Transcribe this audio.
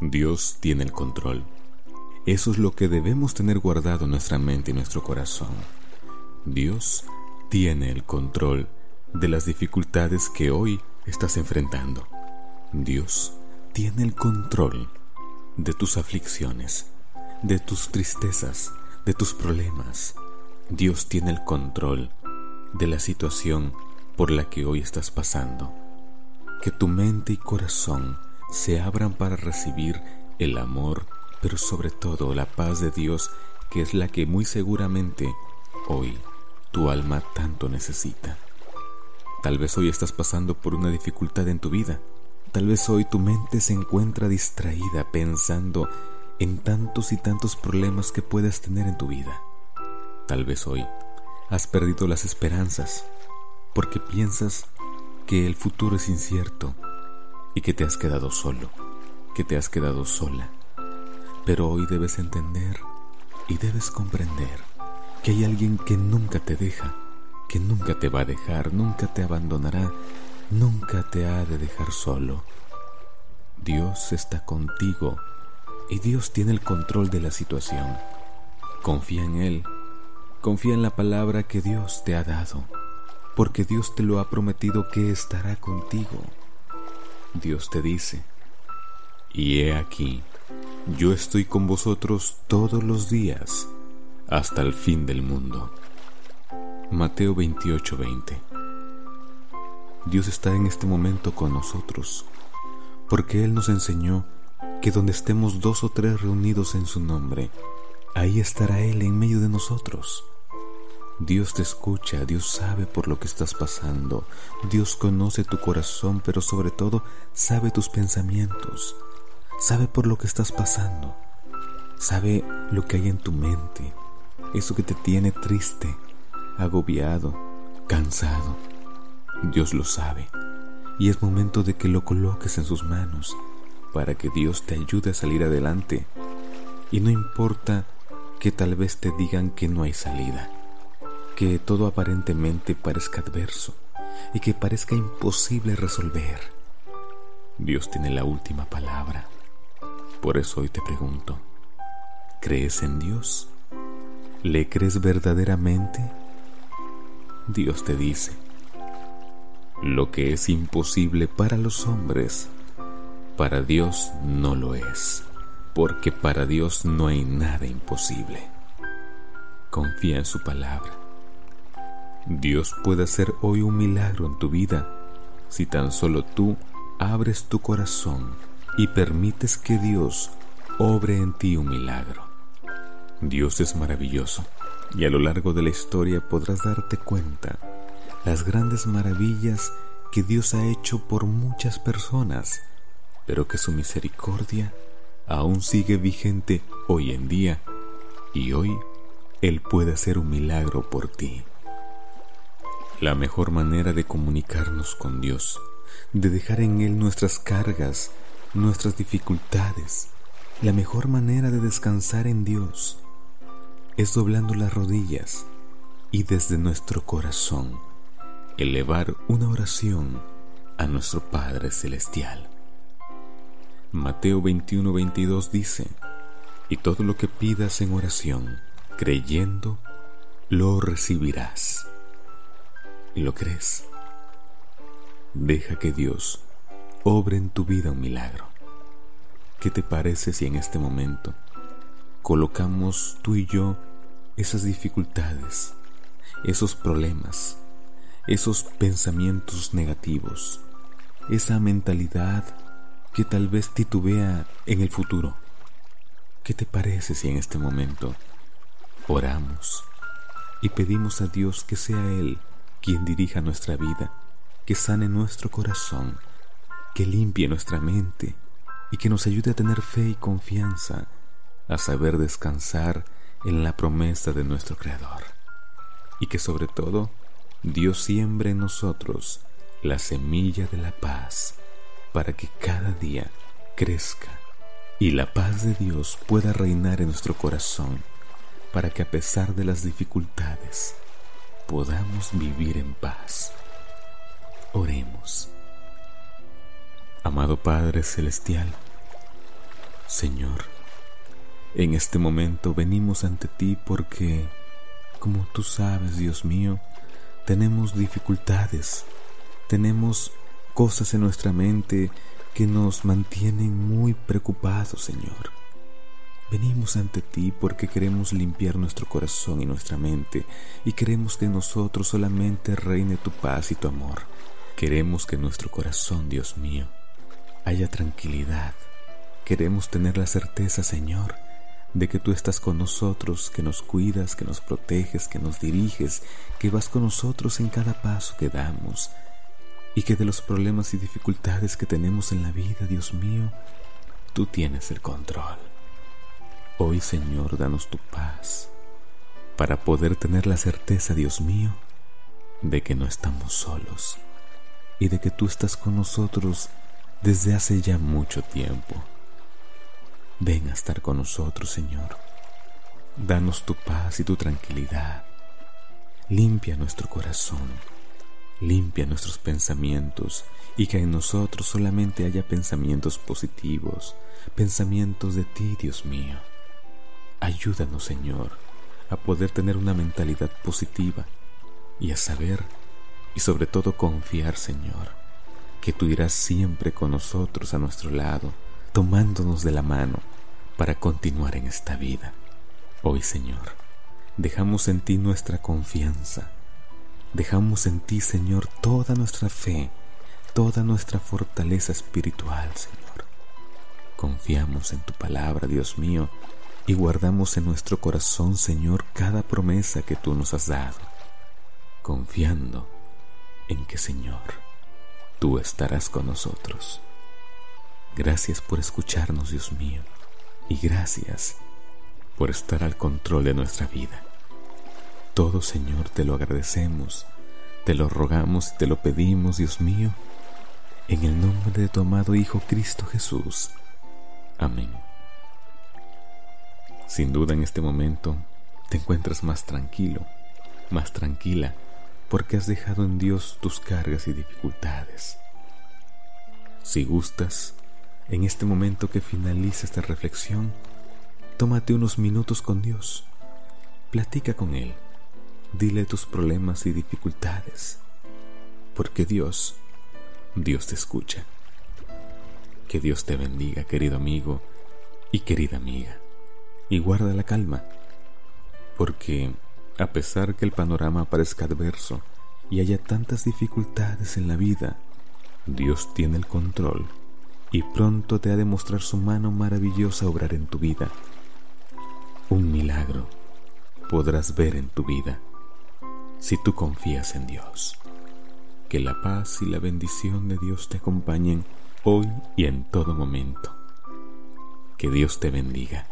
Dios tiene el control. Eso es lo que debemos tener guardado en nuestra mente y nuestro corazón. Dios tiene el control de las dificultades que hoy estás enfrentando. Dios tiene el control de tus aflicciones, de tus tristezas, de tus problemas. Dios tiene el control de la situación por la que hoy estás pasando. Que tu mente y corazón se abran para recibir el amor, pero sobre todo la paz de Dios, que es la que muy seguramente hoy tu alma tanto necesita. Tal vez hoy estás pasando por una dificultad en tu vida. Tal vez hoy tu mente se encuentra distraída pensando en tantos y tantos problemas que puedes tener en tu vida. Tal vez hoy has perdido las esperanzas porque piensas que el futuro es incierto y que te has quedado solo, que te has quedado sola. Pero hoy debes entender y debes comprender que hay alguien que nunca te deja, que nunca te va a dejar, nunca te abandonará, nunca te ha de dejar solo. Dios está contigo y Dios tiene el control de la situación. Confía en Él, confía en la palabra que Dios te ha dado, porque Dios te lo ha prometido que estará contigo. Dios te dice, y he aquí, yo estoy con vosotros todos los días hasta el fin del mundo. Mateo 28:20 Dios está en este momento con nosotros, porque Él nos enseñó que donde estemos dos o tres reunidos en su nombre, ahí estará Él en medio de nosotros. Dios te escucha, Dios sabe por lo que estás pasando, Dios conoce tu corazón, pero sobre todo sabe tus pensamientos, sabe por lo que estás pasando, sabe lo que hay en tu mente, eso que te tiene triste, agobiado, cansado. Dios lo sabe. Y es momento de que lo coloques en sus manos para que Dios te ayude a salir adelante. Y no importa que tal vez te digan que no hay salida que todo aparentemente parezca adverso y que parezca imposible resolver. Dios tiene la última palabra. Por eso hoy te pregunto, ¿crees en Dios? ¿Le crees verdaderamente? Dios te dice, lo que es imposible para los hombres, para Dios no lo es, porque para Dios no hay nada imposible. Confía en su palabra Dios puede hacer hoy un milagro en tu vida si tan solo tú abres tu corazón y permites que Dios obre en ti un milagro. Dios es maravilloso y a lo largo de la historia podrás darte cuenta las grandes maravillas que Dios ha hecho por muchas personas, pero que su misericordia aún sigue vigente hoy en día y hoy Él puede hacer un milagro por ti. La mejor manera de comunicarnos con Dios, de dejar en Él nuestras cargas, nuestras dificultades, la mejor manera de descansar en Dios es doblando las rodillas y desde nuestro corazón elevar una oración a nuestro Padre Celestial. Mateo 21-22 dice, y todo lo que pidas en oración, creyendo, lo recibirás lo crees. Deja que Dios obre en tu vida un milagro. ¿Qué te parece si en este momento colocamos tú y yo esas dificultades, esos problemas, esos pensamientos negativos, esa mentalidad que tal vez titubea en el futuro? ¿Qué te parece si en este momento oramos y pedimos a Dios que sea Él quien dirija nuestra vida, que sane nuestro corazón, que limpie nuestra mente y que nos ayude a tener fe y confianza, a saber descansar en la promesa de nuestro Creador. Y que sobre todo Dios siembre en nosotros la semilla de la paz para que cada día crezca y la paz de Dios pueda reinar en nuestro corazón para que a pesar de las dificultades podamos vivir en paz. Oremos. Amado Padre Celestial, Señor, en este momento venimos ante ti porque, como tú sabes, Dios mío, tenemos dificultades, tenemos cosas en nuestra mente que nos mantienen muy preocupados, Señor. Venimos ante ti porque queremos limpiar nuestro corazón y nuestra mente y queremos que en nosotros solamente reine tu paz y tu amor. Queremos que nuestro corazón, Dios mío, haya tranquilidad. Queremos tener la certeza, Señor, de que tú estás con nosotros, que nos cuidas, que nos proteges, que nos diriges, que vas con nosotros en cada paso que damos y que de los problemas y dificultades que tenemos en la vida, Dios mío, tú tienes el control. Hoy, Señor, danos tu paz para poder tener la certeza, Dios mío, de que no estamos solos y de que tú estás con nosotros desde hace ya mucho tiempo. Ven a estar con nosotros, Señor. Danos tu paz y tu tranquilidad. Limpia nuestro corazón, limpia nuestros pensamientos y que en nosotros solamente haya pensamientos positivos, pensamientos de ti, Dios mío. Ayúdanos, Señor, a poder tener una mentalidad positiva y a saber y sobre todo confiar, Señor, que tú irás siempre con nosotros a nuestro lado, tomándonos de la mano para continuar en esta vida. Hoy, Señor, dejamos en ti nuestra confianza, dejamos en ti, Señor, toda nuestra fe, toda nuestra fortaleza espiritual, Señor. Confiamos en tu palabra, Dios mío, y guardamos en nuestro corazón, Señor, cada promesa que tú nos has dado, confiando en que, Señor, tú estarás con nosotros. Gracias por escucharnos, Dios mío, y gracias por estar al control de nuestra vida. Todo, Señor, te lo agradecemos, te lo rogamos y te lo pedimos, Dios mío, en el nombre de tu amado Hijo Cristo Jesús. Amén. Sin duda en este momento te encuentras más tranquilo, más tranquila, porque has dejado en Dios tus cargas y dificultades. Si gustas, en este momento que finaliza esta reflexión, tómate unos minutos con Dios, platica con Él, dile tus problemas y dificultades, porque Dios, Dios te escucha. Que Dios te bendiga, querido amigo y querida amiga y guarda la calma, porque a pesar que el panorama parezca adverso y haya tantas dificultades en la vida, Dios tiene el control y pronto te ha de mostrar su mano maravillosa obrar en tu vida. Un milagro podrás ver en tu vida si tú confías en Dios. Que la paz y la bendición de Dios te acompañen hoy y en todo momento. Que Dios te bendiga.